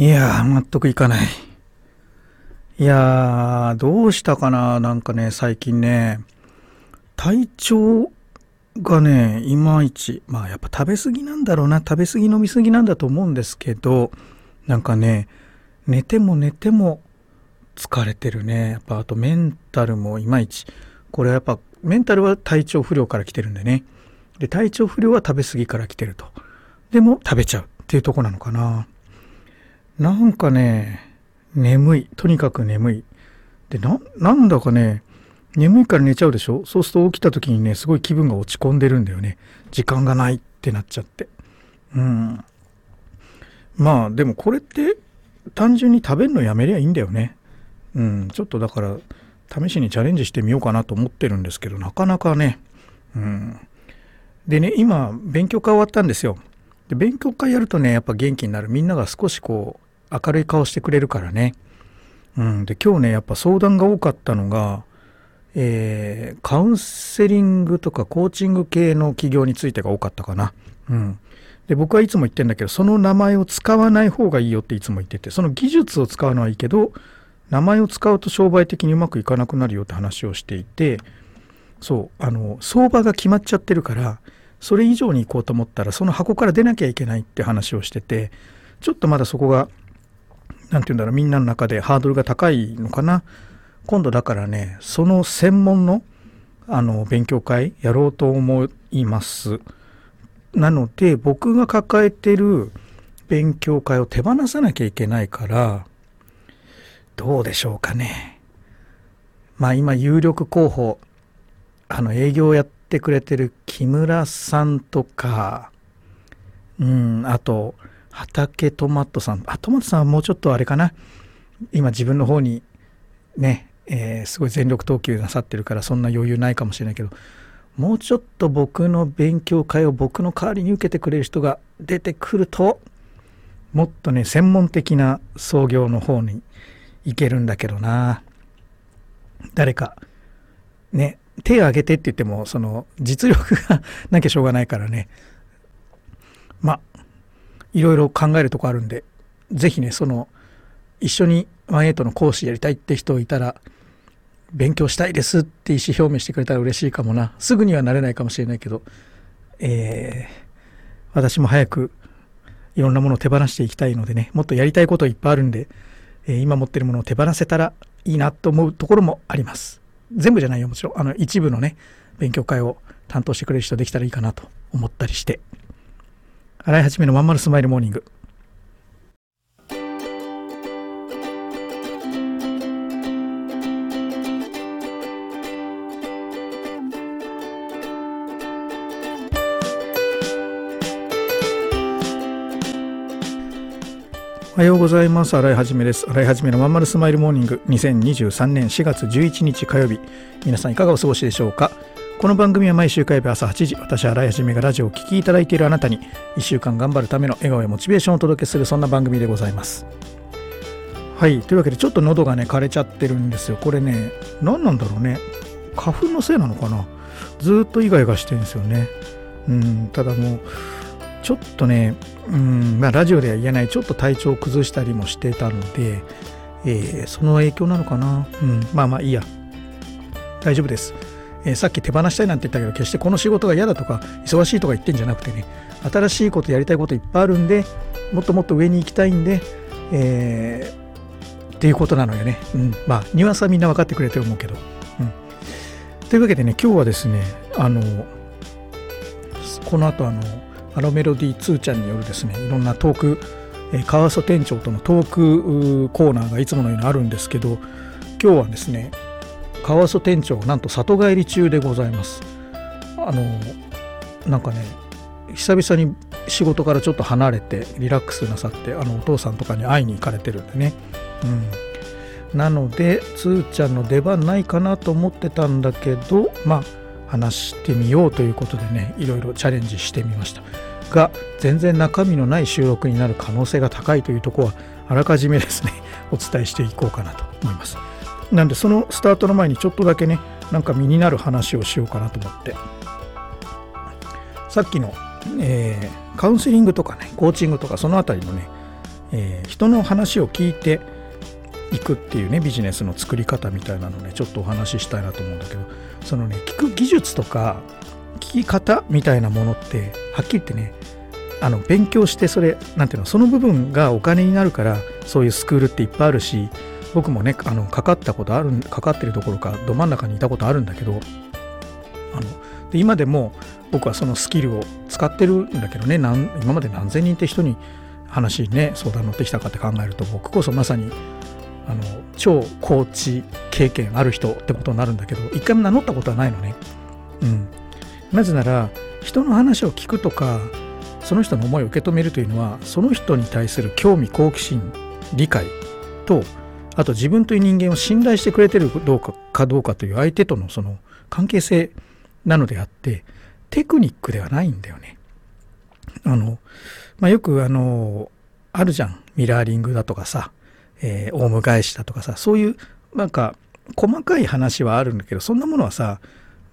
いや、納得いかない。いや、どうしたかななんかね、最近ね、体調がね、いまいち、まあやっぱ食べ過ぎなんだろうな、食べ過ぎ飲み過ぎなんだと思うんですけど、なんかね、寝ても寝ても疲れてるね。やっぱあとメンタルもいまいち。これはやっぱメンタルは体調不良から来てるんでね。で、体調不良は食べ過ぎから来てると。でも食べちゃうっていうとこなのかな。なんかね、眠い。とにかく眠い。で、な、なんだかね、眠いから寝ちゃうでしょ？そうすると起きた時にね、すごい気分が落ち込んでるんだよね。時間がないってなっちゃって。うん。まあ、でもこれって単純に食べるのやめりゃいいんだよね。うん。ちょっとだから、試しにチャレンジしてみようかなと思ってるんですけど、なかなかね。うん。でね、今、勉強会終わったんですよ。で、勉強会やるとね、やっぱ元気になる。みんなが少しこう、明るい顔してくれるからね。うん。で、今日ね、やっぱ相談が多かったのが、えー、カウンセリングとかコーチング系の企業についてが多かったかな。うん。で、僕はいつも言ってんだけど、その名前を使わない方がいいよっていつも言ってて、その技術を使うのはいいけど、名前を使うと商売的にうまくいかなくなるよって話をしていて、そう、あの、相場が決まっちゃってるから、それ以上に行こうと思ったら、その箱から出なきゃいけないって話をしてて、ちょっとまだそこが、何て言うんだろう、みんなの中でハードルが高いのかな。今度だからね、その専門のあの勉強会やろうと思います。なので僕が抱えてる勉強会を手放さなきゃいけないからどうでしょうかね。まあ今有力候補あの営業をやってくれてる木村さんとかうんあと畑トマトさん。あトマトさんはもうちょっとあれかな。今自分の方にねえー、すごい全力投球なさってるからそんな余裕ないかもしれないけどもうちょっと僕の勉強会を僕の代わりに受けてくれる人が出てくるともっとね専門的な創業の方に行けるんだけどな。誰かね手を挙げてって言ってもその実力がなきゃしょうがないからね。まあいろいろ考えるとこあるんで是非ねその一緒にワンエイトの講師やりたいって人いたら勉強したいですって意思表明してくれたら嬉しいかもな。すぐにはなれないかもしれないけど、えー、私も早くいろんなものを手放していきたいのでね、もっとやりたいこといっぱいあるんで、えー、今持ってるものを手放せたらいいなと思うところもあります。全部じゃないよ、もちろん。あの、一部のね、勉強会を担当してくれる人できたらいいかなと思ったりして。洗い始めのまんまるスマイルモーニング。おはようございます。洗いはじめです。洗いはじめのまんまるスマイルモーニング2023年4月11日火曜日。皆さんいかがお過ごしでしょうか？この番組は毎週火曜日朝8時、私、洗いはじめがラジオを聴きいただいているあなたに、1週間頑張るための笑顔やモチベーションをお届けする、そんな番組でございます。はい。というわけで、ちょっと喉がね、枯れちゃってるんですよ。これね、何なんだろうね。花粉のせいなのかなずっとイガイガしてるんですよね。うん、ただもう、ちょっとね、うんまあ、ラジオでは言えないちょっと体調を崩したりもしてたので、えー、その影響なのかな、うん、まあまあいいや大丈夫です、えー、さっき手放したいなんて言ったけど決してこの仕事が嫌だとか忙しいとか言ってんじゃなくてね新しいことやりたいこといっぱいあるんでもっともっと上に行きたいんで、えー、っていうことなのよね、うん、まあニュアンスはみんな分かってくれてる思うけど、うん、というわけでね今日はですねあのこの後あのアロメロディー2ちゃんによるですねいろんなトーク、えー、川曽店長とのトークコーナーがいつものようにあるんですけど今日はですね川曽店長なんと里帰り中でございます。あのなんかね久々に仕事からちょっと離れてリラックスなさってあのお父さんとかに会いに行かれてるんでね。うん。なのでつーちゃんの出番ないかなと思ってたんだけどまあ話してみようということでねいろいろチャレンジしてみました。が全然中身のない収録になる可能性が高いというとこはあらかじめですねお伝えしていこうかなと思います。なんでそのスタートの前にちょっとだけねなんか身になる話をしようかなと思って。さっきの、えー、カウンセリングとかねコーチングとかそのあたりのね、えー、人の話を聞いていくっていうねビジネスの作り方みたいなのねちょっとお話ししたいなと思うんだけどそのね聞く技術とか聞き方みたいなものってはっきり言ってねあの勉強してそれなんていうのその部分がお金になるからそういうスクールっていっぱいあるし僕もねあのかかったことあるかかってるどころかど真ん中にいたことあるんだけどあので今でも僕はそのスキルを使ってるんだけどね今まで何千人って人に話ね相談乗ってきたかって考えると僕こそまさにあの超コーチ経験ある人ってことになるんだけど一回も名乗ったことはないのね。うん、なぜなら人の話を聞くとかその人の思いを受け止めるというのはその人に対する興味好奇心理解とあと自分という人間を信頼してくれてるどうかかどうかという相手とのその関係性なのであってテクニックではないんだよね。あの、まあ、よくあのあるじゃんミラーリングだとかさ、えー、オウム返しだとかさそういうなんか細かい話はあるんだけどそんなものはさ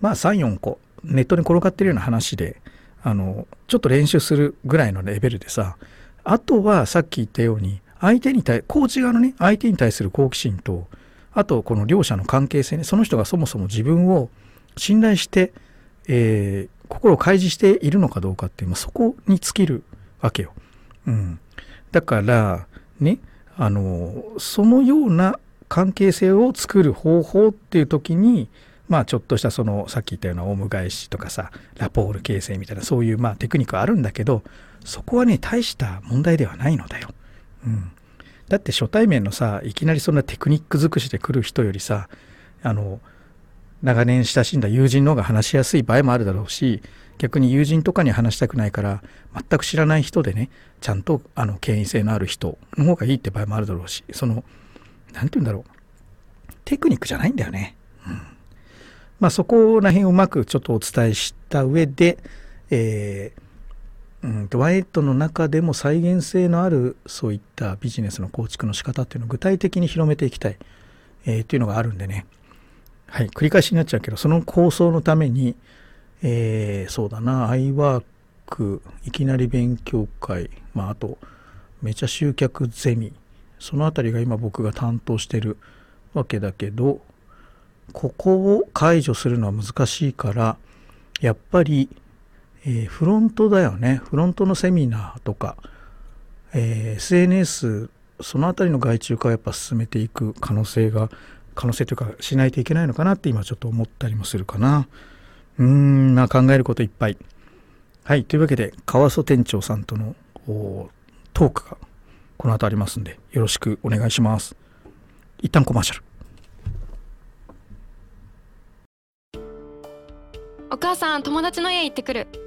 まあ34個ネットに転がってるような話であのちょっと練習するぐらいのレベルでさあとはさっき言ったように相手に対コーチ側のね相手に対する好奇心とあとこの両者の関係性ねその人がそもそも自分を信頼して、えー、心を開示しているのかどうかっていう、まあ、そこに尽きるわけよ。うん、だからねあのそのような関係性を作る方法っていう時にまあちょっとしたそのさっき言ったようなオウム返しとかさラポール形成みたいなそういうまあテクニックあるんだけどそこはね大した問題ではないのだよ。うん、だって初対面のさいきなりそんなテクニック尽くしで来る人よりさあの長年親しんだ友人の方が話しやすい場合もあるだろうし逆に友人とかに話したくないから全く知らない人でねちゃんとあの権威性のある人の方がいいって場合もあるだろうしその何て言うんだろう。テクニックじゃないんだよね。うん、まあそこら辺をうまくちょっとお伝えした上で、えー、うん、ワイトの中でも再現性のあるそういったビジネスの構築の仕方っていうのを具体的に広めていきたい、えー、っていうのがあるんでね。はい、繰り返しになっちゃうけど、その構想のために、えー、そうだな、アイワーク、いきなり勉強会、まあ、あと、めちゃ集客ゼミ、そのあたりが今僕が担当してるわけだけど、ここを解除するのは難しいから、やっぱり、えー、フロントだよね。フロントのセミナーとか、えー、SNS、そのあたりの外注化をやっぱ進めていく可能性が可能性というかしないといけないのかなって今ちょっと思ったりもするかな。うーん、まあ考えることいっぱい。はい。というわけで、川曽店長さんとのトークがこの後ありますんで、よろしくお願いします。一旦コマーシャル。お母さん、友達の家行ってくる。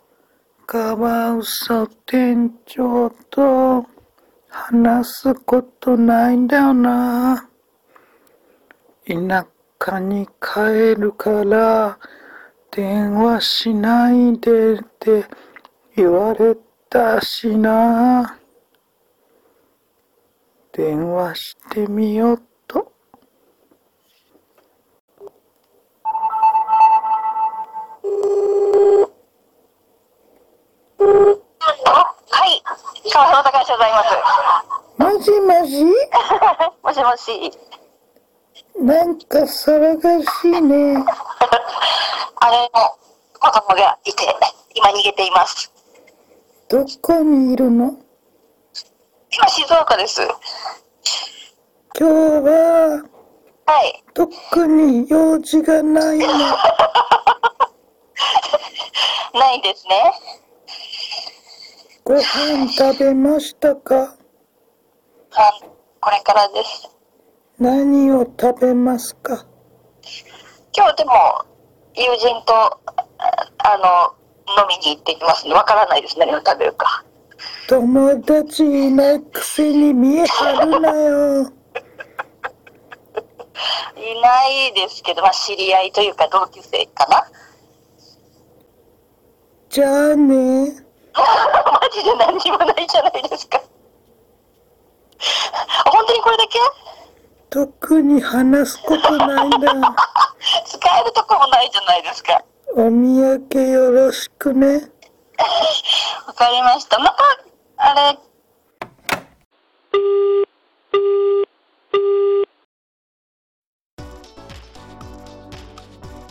カウソ店長と話すことないんだよな。田舎に帰るから電話しないでって言われたしな。電話してみよう川島隆でございます。もしもし？もしもし。なんか騒がしいね。あれの子供がいて、今逃げています。どこにいるの？今静岡です。今日ははい。特に用事がないの。ないですね。ご飯食べましたか？あこれからです。何を食べますか？今日でも、友人と、ああの、飲みに行ってきますね。わからないです。何を食べるか。友達いないくせに見え張るなよ。いないですけど、まあ、知り合いというか同級生かな。じゃあね。マジで何にもないじゃないですか。本当にこれだけ？特に話すことないんだ。使えるとこもないじゃないですか。お土産よろしくね。わかりました。また、あれ、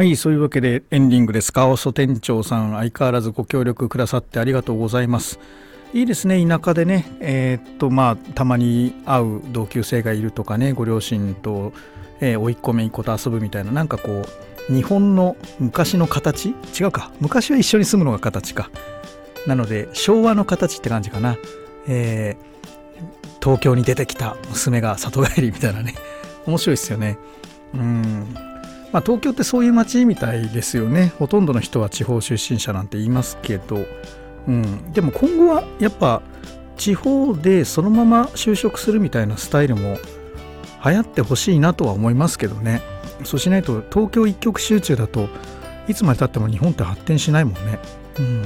はい、そういうわけでエンディングです。カオス店長さん、相変わらずご協力くださってありがとうございます。いいですね、田舎でね、えーっと、まあ、たまに会う同級生がいるとかね、ご両親と、えー、甥っ子姪っ子と遊ぶみたいな、なんかこう、日本の昔の形？違うか。昔は一緒に住むのが形か。なので、昭和の形って感じかな。えー東京に出てきた娘が里帰りみたいなね。面白いですよね。うん。まあ、東京ってそういう街みたいですよね。ほとんどの人は地方出身者なんて言いますけど、うん、でも今後はやっぱ地方でそのまま就職するみたいなスタイルも流行ってほしいなとは思いますけどね。そうしないと東京一極集中だといつまでたっても日本って発展しないもんね、うん、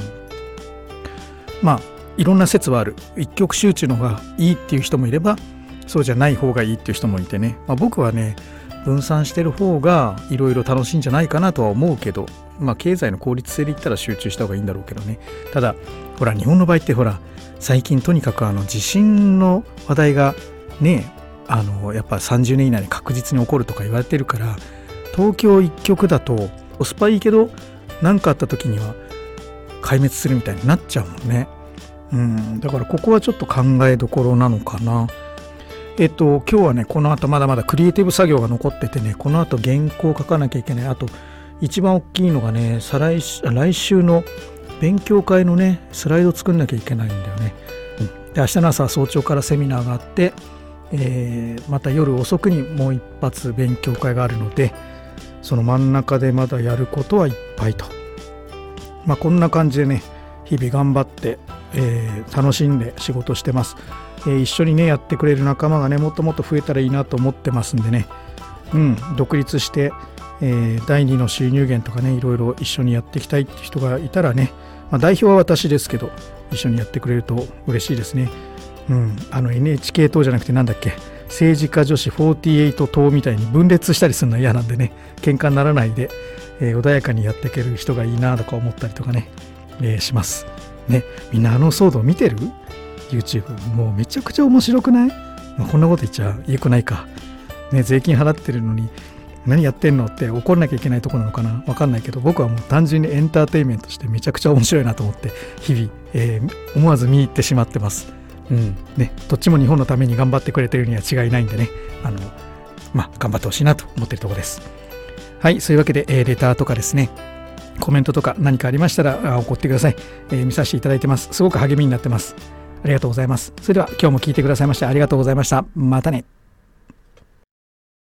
まあいろんな説はある。一極集中の方がいいっていう人もいればそうじゃない方がいいっていう人もいてね、まあ、僕はね分散してる方がいろいろ楽しいんじゃないかなとは思うけどまあ経済の効率性で言ったら集中した方がいいんだろうけどね。ただほら日本の場合ってほら最近とにかくあの地震の話題がねあのやっぱ30年以内に確実に起こるとか言われてるから東京一極だとコスパいいけど何かあった時には壊滅するみたいになっちゃうもんね。うんだからここはちょっと考えどころなのかな。えっと、今日はね、この後まだまだクリエイティブ作業が残っててね、この後原稿を書かなきゃいけない。あと、一番大きいのがね、再来週来週の勉強会のね、スライド作んなきゃいけないんだよね。うん、で、明日の朝早朝からセミナーがあって、えーまた夜遅くにもう一発勉強会があるので、その真ん中でまだやることはいっぱいと。まあ、こんな感じでね、日々頑張って、えー楽しんで仕事してます。え一緒にねやってくれる仲間がねもっともっと増えたらいいなと思ってますんでね。うん独立して、えー第二の収入源とかねいろいろ一緒にやっていきたいって人がいたらね、まあ、代表は私ですけど一緒にやってくれると嬉しいですね。うんあの NHK 党じゃなくてなんだっけ政治家女子48党みたいに分裂したりするのは嫌なんでね喧嘩にならないで、えー穏やかにやっていける人がいいなとか思ったりとかね、えーします。ねみんなあの騒動見てる？YouTube もうめちゃくちゃ面白くない、まあ、こんなこと言っちゃ良くないか。ね、税金払ってるのに何やってんのって怒んなきゃいけないとこなのかな？わかんないけど僕はもう単純にエンターテインメントとしてめちゃくちゃ面白いなと思って日々、えー思わず見入ってしまってます。うん。ね、どっちも日本のために頑張ってくれてるには違いないんでね。あの、まあ、頑張ってほしいなと思ってるところです。はいそういうわけで、えーレターとかですね。コメントとか何かありましたらあ送ってください、えー見させていただいてます。すごく励みになってますありがとうございます。それでは今日も聞いてくださいましてありがとうございました。またね。